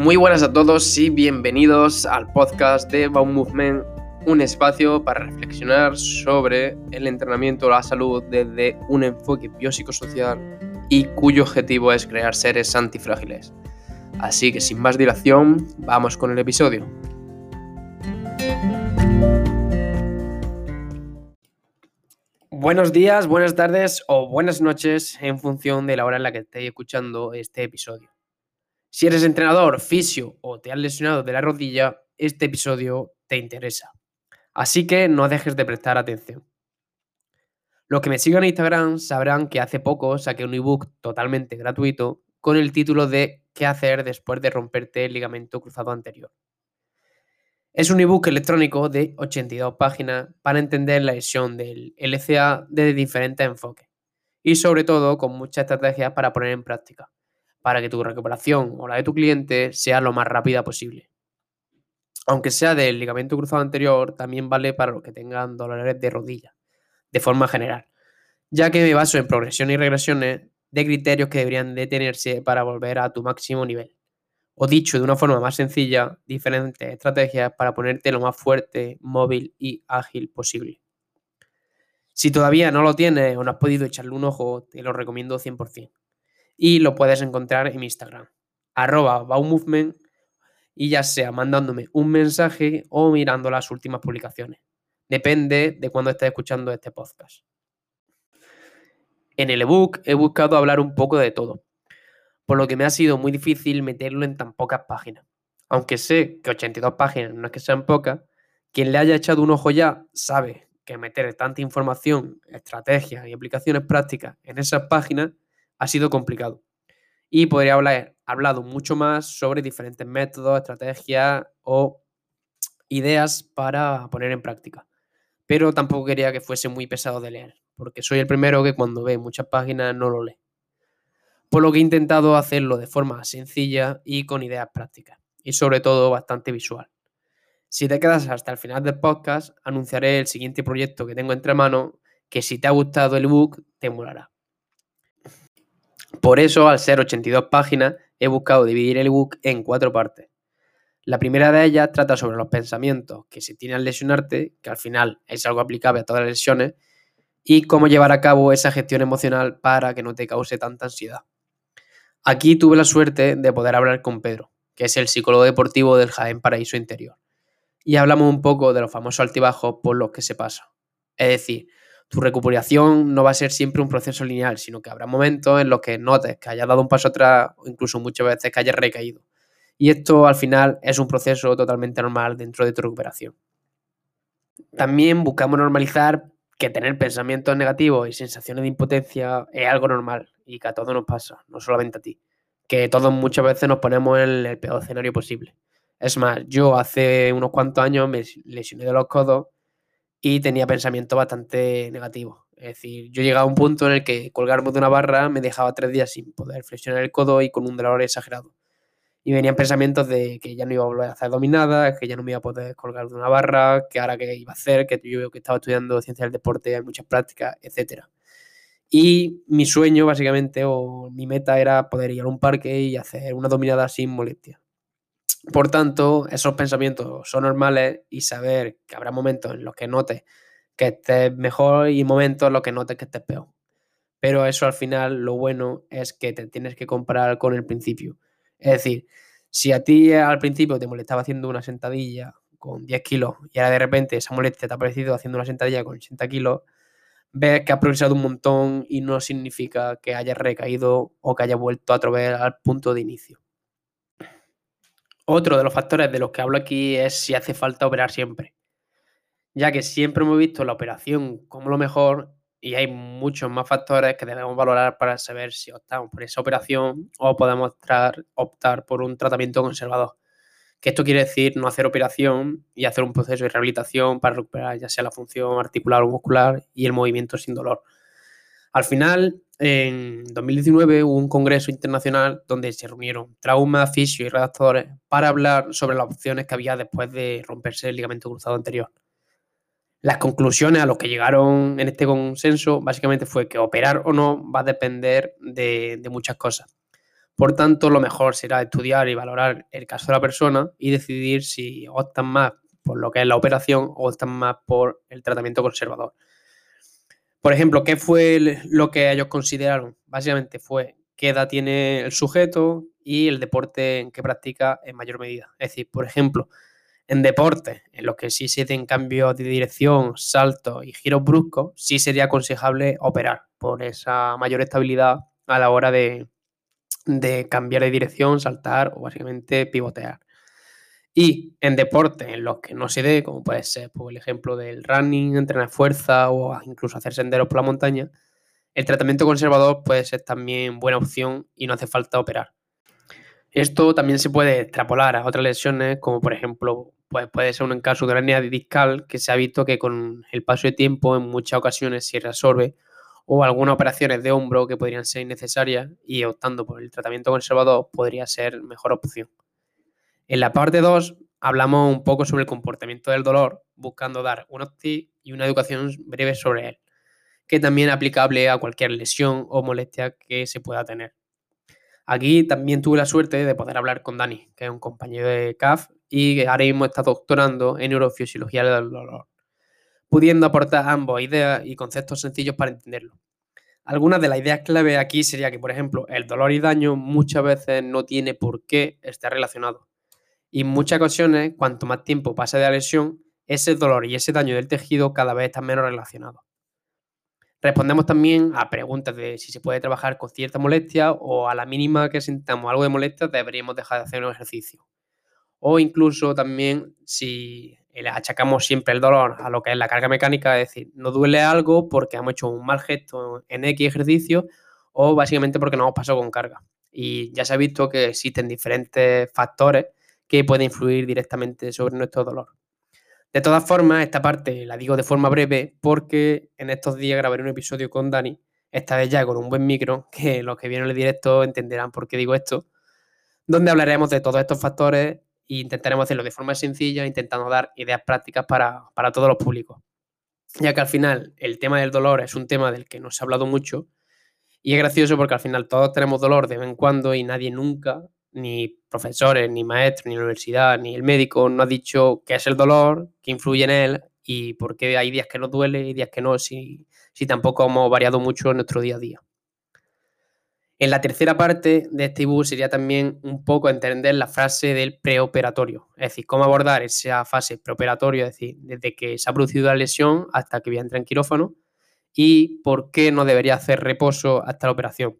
Muy buenas a todos y bienvenidos al podcast de Baum Movement, un espacio para reflexionar sobre el entrenamiento a la salud desde un enfoque biopsicosocial y cuyo objetivo es crear seres antifrágiles. Así que sin más dilación, vamos con el episodio. Buenos días, buenas tardes o buenas noches en función de la hora en la que estéis escuchando este episodio. Si eres entrenador, fisio o te has lesionado de la rodilla, este episodio te interesa. Así que no dejes de prestar atención. Los que me sigan en Instagram sabrán que hace poco saqué un ebook totalmente gratuito con el título de ¿Qué hacer después de romperte el ligamento cruzado anterior? Es un ebook electrónico de 82 páginas para entender la lesión del LCA desde diferentes enfoques y sobre todo con muchas estrategias para poner en práctica, para que tu recuperación o la de tu cliente sea lo más rápida posible. Aunque sea del ligamento cruzado anterior, también vale para los que tengan dolores de rodilla, de forma general, ya que me baso en progresiones y regresiones de criterios que deberían detenerse para volver a tu máximo nivel. O dicho de una forma más sencilla, diferentes estrategias para ponerte lo más fuerte, móvil y ágil posible. Si todavía no lo tienes o no has podido echarle un ojo, te lo recomiendo 100%. Y lo puedes encontrar en mi Instagram, arroba Baumovement, y ya sea mandándome un mensaje o mirando las últimas publicaciones. Depende de cuándo estés escuchando este podcast. En el ebook he buscado hablar un poco de todo, por lo que me ha sido muy difícil meterlo en tan pocas páginas. Aunque sé que 82 páginas no es que sean pocas, quien le haya echado un ojo ya sabe que meter tanta información, estrategias y aplicaciones prácticas en esas páginas ha sido complicado. Y podría haber hablado mucho más sobre diferentes métodos, estrategias o ideas para poner en práctica. Pero tampoco quería que fuese muy pesado de leer, porque soy el primero que cuando ve muchas páginas no lo lee por lo que he intentado hacerlo de forma sencilla y con ideas prácticas, y sobre todo bastante visual. Si te quedas hasta el final del podcast, anunciaré el siguiente proyecto que tengo entre manos, que si te ha gustado el ebook, te molará. Por eso, al ser 82 páginas, he buscado dividir el ebook en cuatro partes. La primera de ellas trata sobre los pensamientos que se tienen al lesionarte, que al final es algo aplicable a todas las lesiones, y cómo llevar a cabo esa gestión emocional para que no te cause tanta ansiedad. Aquí tuve la suerte de poder hablar con Pedro, que es el psicólogo deportivo del Jaén Paraíso Interior. Y hablamos un poco de los famosos altibajos por los que se pasa. Es decir, tu recuperación no va a ser siempre un proceso lineal, sino que habrá momentos en los que notes que hayas dado un paso atrás o incluso muchas veces que hayas recaído. Y esto al final es un proceso totalmente normal dentro de tu recuperación. También buscamos normalizar que tener pensamientos negativos y sensaciones de impotencia es algo normal y que a todos nos pasa, no solamente a ti. Que todos muchas veces nos ponemos en el peor escenario posible. Es más, yo hace unos cuantos años me lesioné de los codos y tenía pensamientos bastante negativos. Es decir, yo llegaba a un punto en el que colgarme de una barra me dejaba tres días sin poder flexionar el codo y con un dolor exagerado. Y venían pensamientos de que ya no iba a volver a hacer dominadas, que ya no me iba a poder colgar de una barra, que ahora qué iba a hacer, que yo que estaba estudiando ciencia del deporte, hay muchas prácticas, etcétera. Y mi sueño, básicamente, o mi meta era poder ir a un parque y hacer una dominada sin molestia. Por tanto, esos pensamientos son normales y saber que habrá momentos en los que notes que estés mejor y momentos en los que notes que estés peor. Pero eso al final lo bueno es que te tienes que comparar con el principio. Es decir, si a ti al principio te molestaba haciendo una sentadilla con 10 kilos y ahora de repente esa molestia te ha parecido haciendo una sentadilla con 80 kilos, ves que has progresado un montón y no significa que hayas recaído o que hayas vuelto a través al punto de inicio. Otro de los factores de los que hablo aquí es si hace falta operar siempre, ya que siempre hemos visto la operación como lo mejor y hay muchos más factores que debemos valorar para saber si optamos por esa operación o podemos optar por un tratamiento conservador que esto quiere decir no hacer operación y hacer un proceso de rehabilitación para recuperar ya sea la función articular o muscular y el movimiento sin dolor. Al final, en 2019 hubo un congreso internacional donde se reunieron traumas, fisios y redactores para hablar sobre las opciones que había después de romperse el ligamento cruzado anterior. Las conclusiones a las que llegaron en este consenso básicamente fue que operar o no va a depender de, de muchas cosas Por tanto, lo mejor será estudiar y valorar el caso de la persona y decidir si optan más por lo que es la operación o optan más por el tratamiento conservador. Por ejemplo, ¿qué fue lo que ellos consideraron? Básicamente fue qué edad tiene el sujeto y el deporte en que practica en mayor medida. Es decir, por ejemplo, en deportes en los que sí se den cambios de dirección, saltos y giros bruscos, sí sería aconsejable operar por esa mayor estabilidad a la hora de, de cambiar de dirección, saltar o básicamente pivotear. Y en deportes en los que no se dé, como puede ser por el ejemplo del running, entrenar fuerza o incluso hacer senderos por la montaña, el tratamiento conservador puede ser también buena opción y no hace falta operar. Esto también se puede extrapolar a otras lesiones, como por ejemplo pues puede ser un caso de hernia discal que se ha visto que con el paso de tiempo en muchas ocasiones se resuelve o algunas operaciones de hombro que podrían ser innecesarias y optando por el tratamiento conservador podría ser mejor opción. En la parte 2 hablamos un poco sobre el comportamiento del dolor, buscando dar unos tips y una educación breve sobre él, que también es aplicable a cualquier lesión o molestia que se pueda tener. Aquí también tuve la suerte de poder hablar con Dani, que es un compañero de CAF y que ahora mismo está doctorando en neurofisiología del dolor, pudiendo aportar ambos ideas y conceptos sencillos para entenderlo. Algunas de las ideas clave aquí sería que, por ejemplo, el dolor y daño muchas veces no tiene por qué estar relacionado. Y en muchas ocasiones, cuanto más tiempo pasa de la lesión, ese dolor y ese daño del tejido cada vez están menos relacionados. Respondemos también a preguntas de si se puede trabajar con cierta molestia o a la mínima que sintamos algo de molestia deberíamos dejar de hacer un ejercicio. O incluso también si achacamos siempre el dolor a lo que es la carga mecánica, es decir, no duele algo porque hemos hecho un mal gesto en X ejercicio o básicamente porque no hemos pasado con carga. Y ya se ha visto que existen diferentes factores que pueden influir directamente sobre nuestro dolor. De todas formas, esta parte la digo de forma breve porque en estos días grabaré un episodio con Dani, esta vez ya con un buen micro, que los que vieron el directo entenderán por qué digo esto, donde hablaremos de todos estos factores e intentaremos hacerlo de forma sencilla, intentando dar ideas prácticas para, para todos los públicos. Ya que al final el tema del dolor es un tema del que no se ha hablado mucho y es gracioso porque al final todos tenemos dolor de vez en cuando y nadie nunca ni profesores, ni maestros, ni universidad, ni el médico no ha dicho qué es el dolor, qué influye en él y por qué hay días que no duele y días que no, si, si tampoco hemos variado mucho en nuestro día a día. En la tercera parte de este ebook sería también un poco entender la frase del preoperatorio, es decir, cómo abordar esa fase preoperatoria, es decir, desde que se ha producido la lesión hasta que voy a en quirófano y por qué no debería hacer reposo hasta la operación.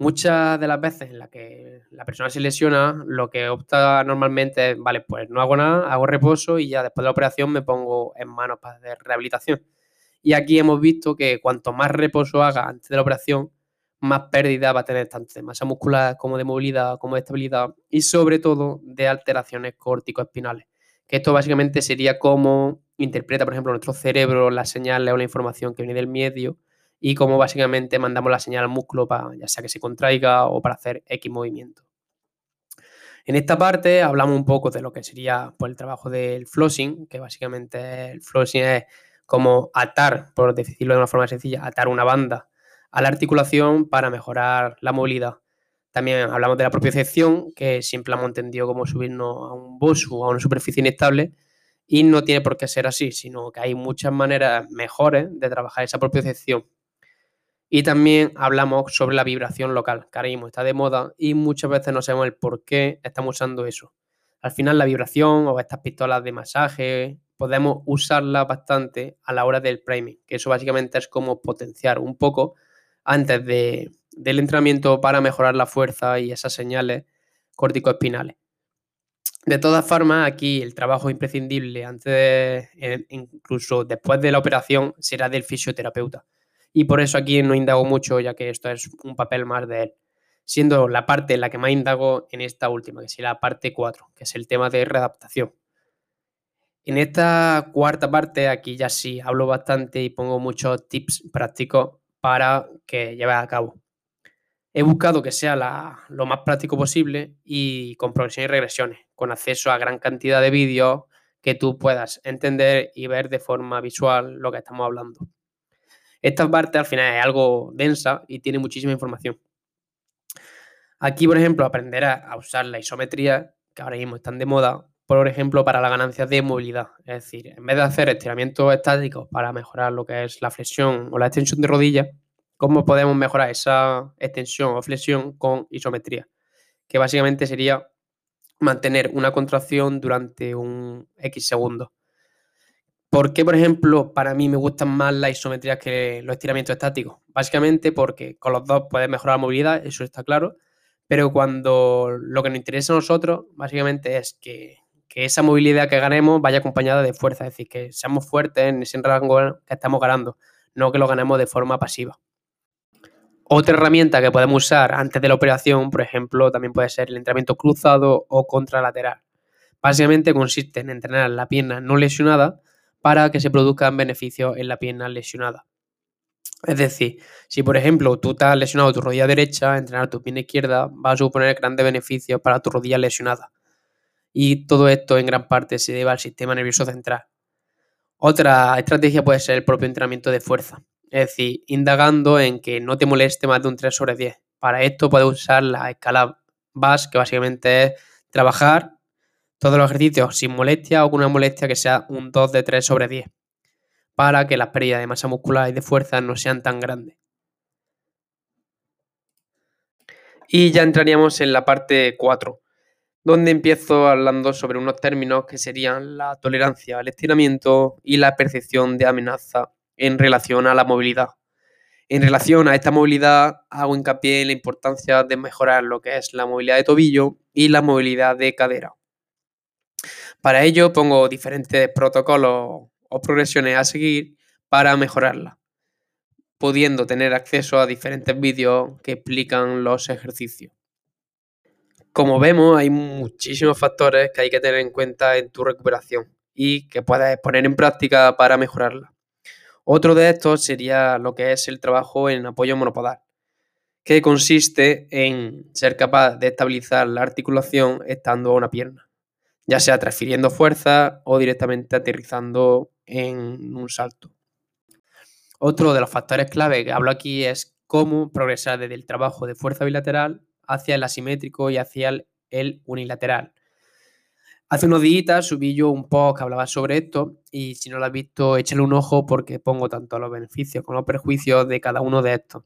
Muchas de las veces en las que la persona se lesiona, lo que opta normalmente es, vale, pues no hago nada, hago reposo y ya después de la operación me pongo en manos para hacer rehabilitación. Y aquí hemos visto que cuanto más reposo haga antes de la operación, más pérdida va a tener tanto de masa muscular como de movilidad, como de estabilidad y sobre todo de alteraciones córtico-espinales. Que esto básicamente sería cómo interpreta, por ejemplo, nuestro cerebro las señales o la información que viene del medio y cómo básicamente mandamos la señal al músculo para ya sea que se contraiga o para hacer X movimiento. En esta parte hablamos un poco de lo que sería pues, el trabajo del flossing, que básicamente el flossing es como atar, por decirlo de una forma sencilla, atar una banda a la articulación para mejorar la movilidad. También hablamos de la propiocepción, que siempre hemos entendido como subirnos a un bosu a una superficie inestable, y no tiene por qué ser así, sino que hay muchas maneras mejores de trabajar esa propiocepción y también hablamos sobre la vibración local, que está de moda y muchas veces no sabemos el por qué estamos usando eso. Al final la vibración o estas pistolas de masaje podemos usarlas bastante a la hora del priming, que eso básicamente es como potenciar un poco antes de, del entrenamiento para mejorar la fuerza y esas señales córtico-espinales. De todas formas, aquí el trabajo imprescindible antes, incluso después de la operación, será del fisioterapeuta y por eso aquí no indago mucho, ya que esto es un papel más de él, siendo la parte en la que más indago en esta última, que sería la parte 4, que es el tema de readaptación. En esta cuarta parte, aquí ya sí hablo bastante y pongo muchos tips prácticos para que lleve a cabo. He buscado que sea lo más práctico posible y con progresiones y regresiones, con acceso a gran cantidad de vídeos que tú puedas entender y ver de forma visual lo que estamos hablando. Esta parte al final es algo densa y tiene muchísima información. Aquí, por ejemplo, aprenderás a usar la isometría, que ahora mismo están de moda, por ejemplo, para la ganancia de movilidad. Es decir, en vez de hacer estiramientos estáticos para mejorar lo que es la flexión o la extensión de rodillas, ¿cómo podemos mejorar esa extensión o flexión con isometría? Que básicamente sería mantener una contracción durante un X segundos. ¿Por qué, por ejemplo, para mí me gustan más las isometrías que los estiramientos estáticos? Básicamente porque con los dos puedes mejorar la movilidad, eso está claro, pero cuando lo que nos interesa a nosotros, básicamente es que, esa movilidad que ganemos vaya acompañada de fuerza, es decir, que seamos fuertes en ese rango que estamos ganando, no que lo ganemos de forma pasiva. Otra herramienta que podemos usar antes de la operación, por ejemplo, también puede ser el entrenamiento cruzado o contralateral. Básicamente consiste en entrenar la pierna no lesionada para que se produzcan beneficios en la pierna lesionada. Es decir, si por ejemplo tú te has lesionado tu rodilla derecha, entrenar tu pierna izquierda va a suponer grandes beneficios para tu rodilla lesionada. Y todo esto en gran parte se debe al sistema nervioso central. Otra estrategia puede ser el propio entrenamiento de fuerza, es decir, indagando en que no te moleste más de un 3 sobre 10. Para esto puedes usar la escala BAS, que básicamente es trabajar todos los ejercicios sin molestia o con una molestia que sea un 2 de 3 sobre 10 para que las pérdidas de masa muscular y de fuerza no sean tan grandes. Y ya entraríamos en la parte 4, donde empiezo hablando sobre unos términos que serían la tolerancia al estiramiento y la percepción de amenaza en relación a la movilidad. En relación a esta movilidad, hago hincapié en la importancia de mejorar lo que es la movilidad de tobillo y la movilidad de cadera. Para ello pongo diferentes protocolos o progresiones a seguir para mejorarla, pudiendo tener acceso a diferentes vídeos que explican los ejercicios. Como vemos, hay muchísimos factores que hay que tener en cuenta en tu recuperación y que puedes poner en práctica para mejorarla. Otro de estos sería lo que es el trabajo en apoyo monopodal, que consiste en ser capaz de estabilizar la articulación estando a una pierna, ya sea transfiriendo fuerza o directamente aterrizando en un salto. Otro de los factores clave que hablo aquí es cómo progresar desde el trabajo de fuerza bilateral hacia el asimétrico y hacia el, unilateral. Hace unos días subí yo un post que hablaba sobre esto y si no lo has visto, échale un ojo porque pongo tanto los beneficios como los perjuicios de cada uno de estos.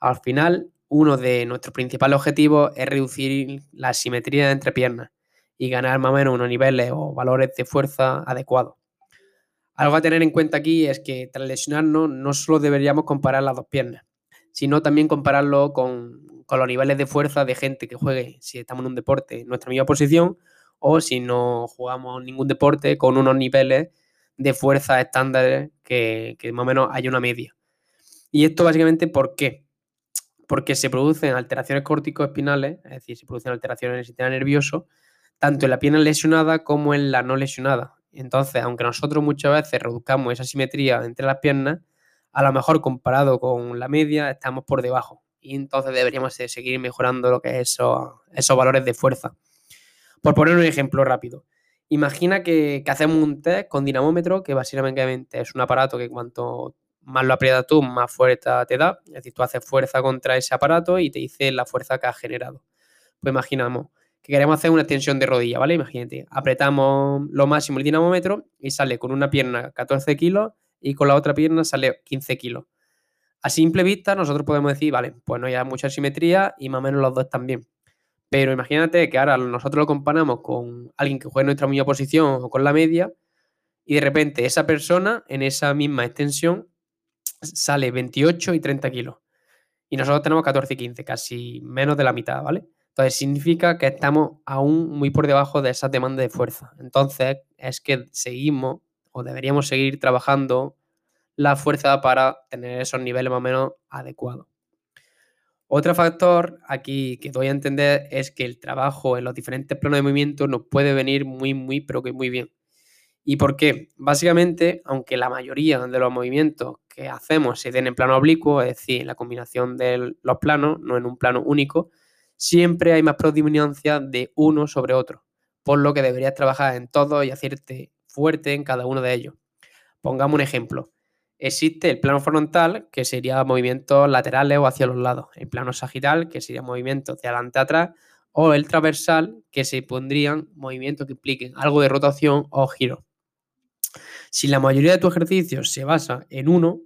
Al final, uno de nuestros principales objetivos es reducir la asimetría entre piernas y ganar más o menos unos niveles o valores de fuerza adecuados. Algo a tener en cuenta aquí es que tras lesionarnos no solo deberíamos comparar las dos piernas, sino también compararlo con, los niveles de fuerza de gente que juegue, si estamos en un deporte, en nuestra misma posición, o si no jugamos ningún deporte, con unos niveles de fuerza estándares que, que más o menos hay una media. Y esto básicamente, ¿por qué? Porque se producen alteraciones córtico-espinales, es decir, se producen alteraciones en el sistema nervioso, tanto en la pierna lesionada como en la no lesionada. Entonces, aunque nosotros muchas veces reduzcamos esa simetría entre las piernas, a lo mejor comparado con la media estamos por debajo. Y entonces deberíamos seguir mejorando lo que es esos, esos valores de fuerza. Por poner un ejemplo rápido. Imagina que, hacemos un test con dinamómetro, que básicamente es un aparato que cuanto más lo aprietas tú, más fuerza te da. Es decir, tú haces fuerza contra ese aparato y te dice la fuerza que has generado. Pues imaginamos, que queremos hacer una extensión de rodilla, ¿vale? Imagínate, apretamos lo máximo el dinamómetro y sale con una pierna 14 kilos y con la otra pierna sale 15 kilos. A simple vista nosotros podemos decir, vale, pues no hay mucha simetría y más o menos los dos bien. Pero imagínate que ahora nosotros lo comparamos con alguien que juega en nuestra misma posición o con la media y de repente esa persona en esa misma extensión sale 28 y 30 kilos. Y nosotros tenemos 14 y 15, casi menos de la mitad, ¿vale? Entonces significa que estamos aún muy por debajo de esa demanda de fuerza. Entonces es que seguimos o deberíamos seguir trabajando la fuerza para tener esos niveles más o menos adecuados. Otro factor aquí que doy a entender es que el trabajo en los diferentes planos de movimiento nos puede venir muy, muy, pero que muy bien. ¿Y por qué? Básicamente, aunque la mayoría de los movimientos que hacemos se den en plano oblicuo, es decir, la combinación de los planos, no en un plano único, siempre hay más predominancia de uno sobre otro, por lo que deberías trabajar en todo y hacerte fuerte en cada uno de ellos. Pongamos un ejemplo. Existe el plano frontal, que sería movimientos laterales o hacia los lados. El plano sagital, que sería movimientos de adelante a atrás. O el transversal, que se pondrían movimientos que impliquen algo de rotación o giro. Si la mayoría de tus ejercicios se basa en uno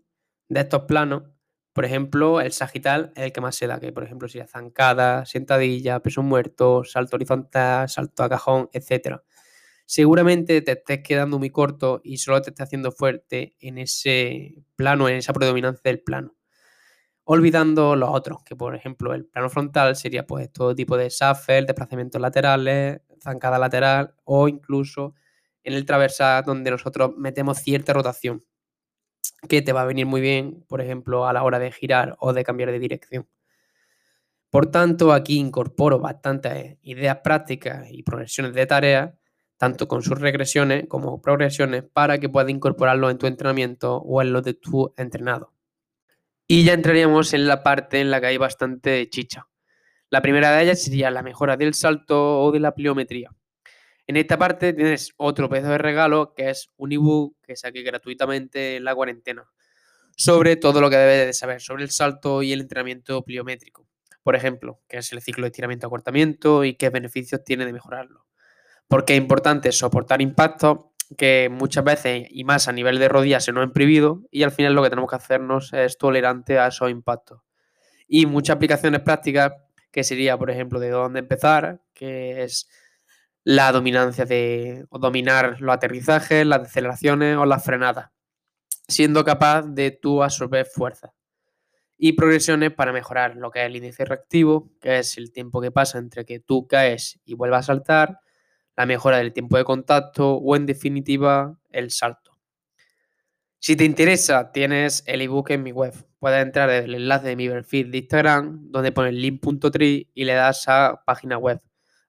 de estos planos, por ejemplo, el sagital es el que más se da, que por ejemplo sería zancada, sentadilla, peso muerto, salto horizontal, salto a cajón, etc. Seguramente te estés quedando muy corto y solo te estés haciendo fuerte en ese plano, en esa predominancia del plano. Olvidando los otros, que por ejemplo el plano frontal sería pues todo tipo de shuffle, desplazamientos laterales, zancada lateral o incluso en el traversal donde nosotros metemos cierta rotación que te va a venir muy bien, por ejemplo, a la hora de girar o de cambiar de dirección. Por tanto, aquí incorporo bastantes ideas prácticas y progresiones de tareas, tanto con sus regresiones como progresiones, para que puedas incorporarlo en tu entrenamiento o en lo de tu entrenado. Y ya entraríamos en la parte en la que hay bastante chicha. La primera de ellas sería la mejora del salto o de la pliometría. En esta parte tienes otro pedazo de regalo que es un ebook que saqué gratuitamente en la cuarentena sobre todo lo que debes de saber sobre el salto y el entrenamiento pliométrico. Por ejemplo, qué es el ciclo de estiramiento-acortamiento y qué beneficios tiene de mejorarlo. Porque es importante soportar impactos que muchas veces y más a nivel de rodillas se nos han prohibido y al final lo que tenemos que hacernos es tolerante a esos impactos. Y muchas aplicaciones prácticas que sería, por ejemplo, de dónde empezar, que es la dominancia de o dominar los aterrizajes, las deceleraciones o las frenadas, siendo capaz de tú absorber fuerza. Y progresiones para mejorar lo que es el índice reactivo, que es el tiempo que pasa entre que tú caes y vuelvas a saltar, la mejora del tiempo de contacto o en definitiva el salto. Si te interesa, tienes el ebook en mi web. Puedes entrar en el enlace de mi perfil de Instagram, donde pones link.tree y le das a página web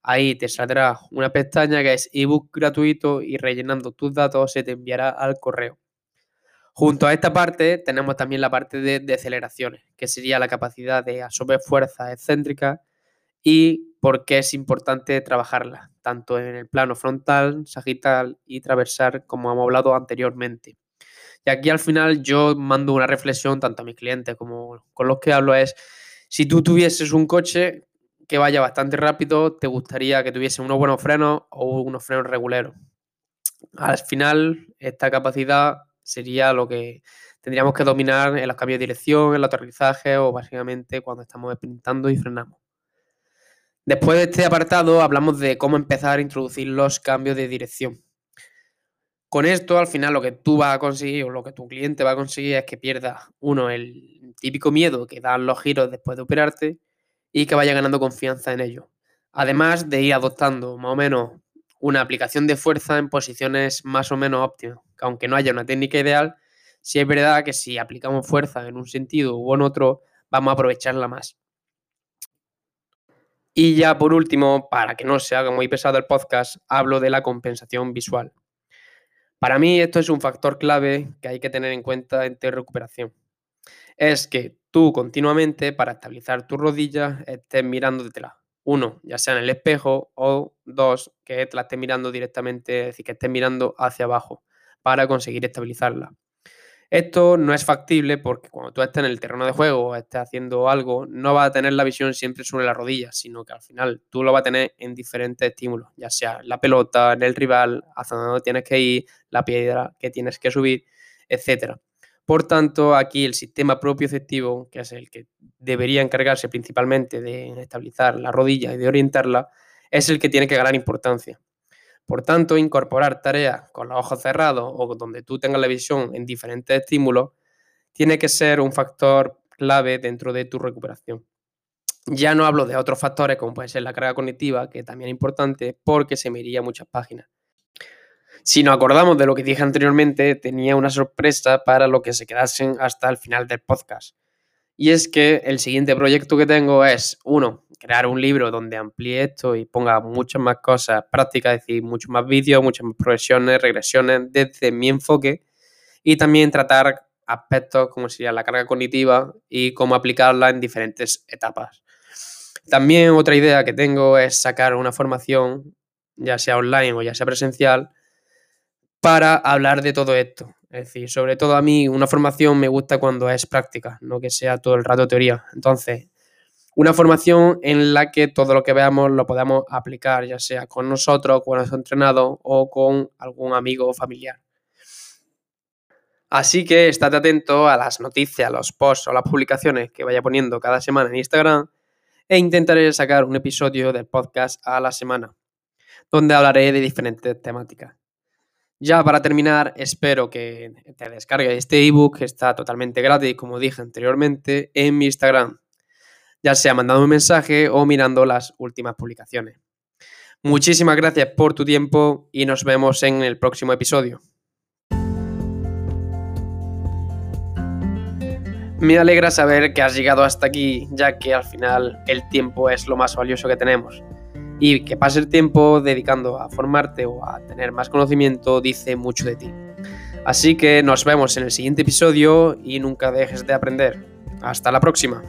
Ahí te saldrá una pestaña que es ebook gratuito y rellenando tus datos se te enviará al correo. Junto a esta parte tenemos también la parte de deceleraciones, que sería la capacidad de absorber fuerzas excéntricas y por qué es importante trabajarla, tanto en el plano frontal, sagital y traversal, como hemos hablado anteriormente. Y aquí al final yo mando una reflexión tanto a mis clientes como con los que hablo es, si tú tuvieses un coche, que vaya bastante rápido, te gustaría que tuviese unos buenos frenos o unos frenos reguleros. Al final, esta capacidad sería lo que tendríamos que dominar en los cambios de dirección, en los aterrizajes o básicamente cuando estamos sprintando y frenamos. Después de este apartado hablamos de cómo empezar a introducir los cambios de dirección. Con esto, al final, lo que tú vas a conseguir o lo que tu cliente va a conseguir es que pierda, uno, el típico miedo que dan los giros después de operarte y que vaya ganando confianza en ello. Además de ir adoptando más o menos una aplicación de fuerza en posiciones más o menos óptimas, que aunque no haya una técnica ideal, sí es verdad que si aplicamos fuerza en un sentido u en otro, vamos a aprovecharla más. Y ya por último, para que no se haga muy pesado el podcast, hablo de la compensación visual. Para mí esto es un factor clave que hay que tener en cuenta en recuperación. Es que tú continuamente para estabilizar tus rodillas estés mirando detrás. Uno, ya sea en el espejo o dos, que te la estés mirando directamente, es decir, que estés mirando hacia abajo para conseguir estabilizarla. Esto no es factible porque cuando tú estés en el terreno de juego o estés haciendo algo, no vas a tener la visión siempre sobre la rodilla, sino que al final tú lo vas a tener en diferentes estímulos, ya sea la pelota, en el rival, hacia donde tienes que ir, la piedra que tienes que subir, etcétera. Por tanto, aquí el sistema propioceptivo, que es el que debería encargarse principalmente de estabilizar la rodilla y de orientarla, es el que tiene que ganar importancia. Por tanto, incorporar tareas con los ojos cerrados o donde tú tengas la visión en diferentes estímulos tiene que ser un factor clave dentro de tu recuperación. Ya no hablo de otros factores como puede ser la carga cognitiva, que también es importante porque se me iría muchas páginas. Si nos acordamos de lo que dije anteriormente, tenía una sorpresa para los que se quedasen hasta el final del podcast. Y es que el siguiente proyecto que tengo es, uno, crear un libro donde amplíe esto y ponga muchas más cosas prácticas, es decir, muchos más vídeos, muchas más progresiones, regresiones desde mi enfoque y también tratar aspectos como sería la carga cognitiva y cómo aplicarla en diferentes etapas. También otra idea que tengo es sacar una formación, ya sea online o ya sea presencial, para hablar de todo esto. Es decir, sobre todo a mí una formación me gusta cuando es práctica, no que sea todo el rato teoría. Entonces, una formación en la que todo lo que veamos lo podamos aplicar, ya sea con nosotros, con nuestro entrenado o con algún amigo o familiar. Así que estate atento a las noticias, los posts o las publicaciones que vaya poniendo cada semana en Instagram e intentaré sacar un episodio del podcast a la semana, donde hablaré de diferentes temáticas. Ya para terminar, espero que te descargues este ebook, que está totalmente gratis, como dije anteriormente, en mi Instagram, ya sea mandando un mensaje o mirando las últimas publicaciones. Muchísimas gracias por tu tiempo y nos vemos en el próximo episodio. Me alegra saber que has llegado hasta aquí, ya que al final el tiempo es lo más valioso que tenemos. Y que pase el tiempo dedicando a formarte o a tener más conocimiento dice mucho de ti. Así que nos vemos en el siguiente episodio y nunca dejes de aprender. Hasta la próxima.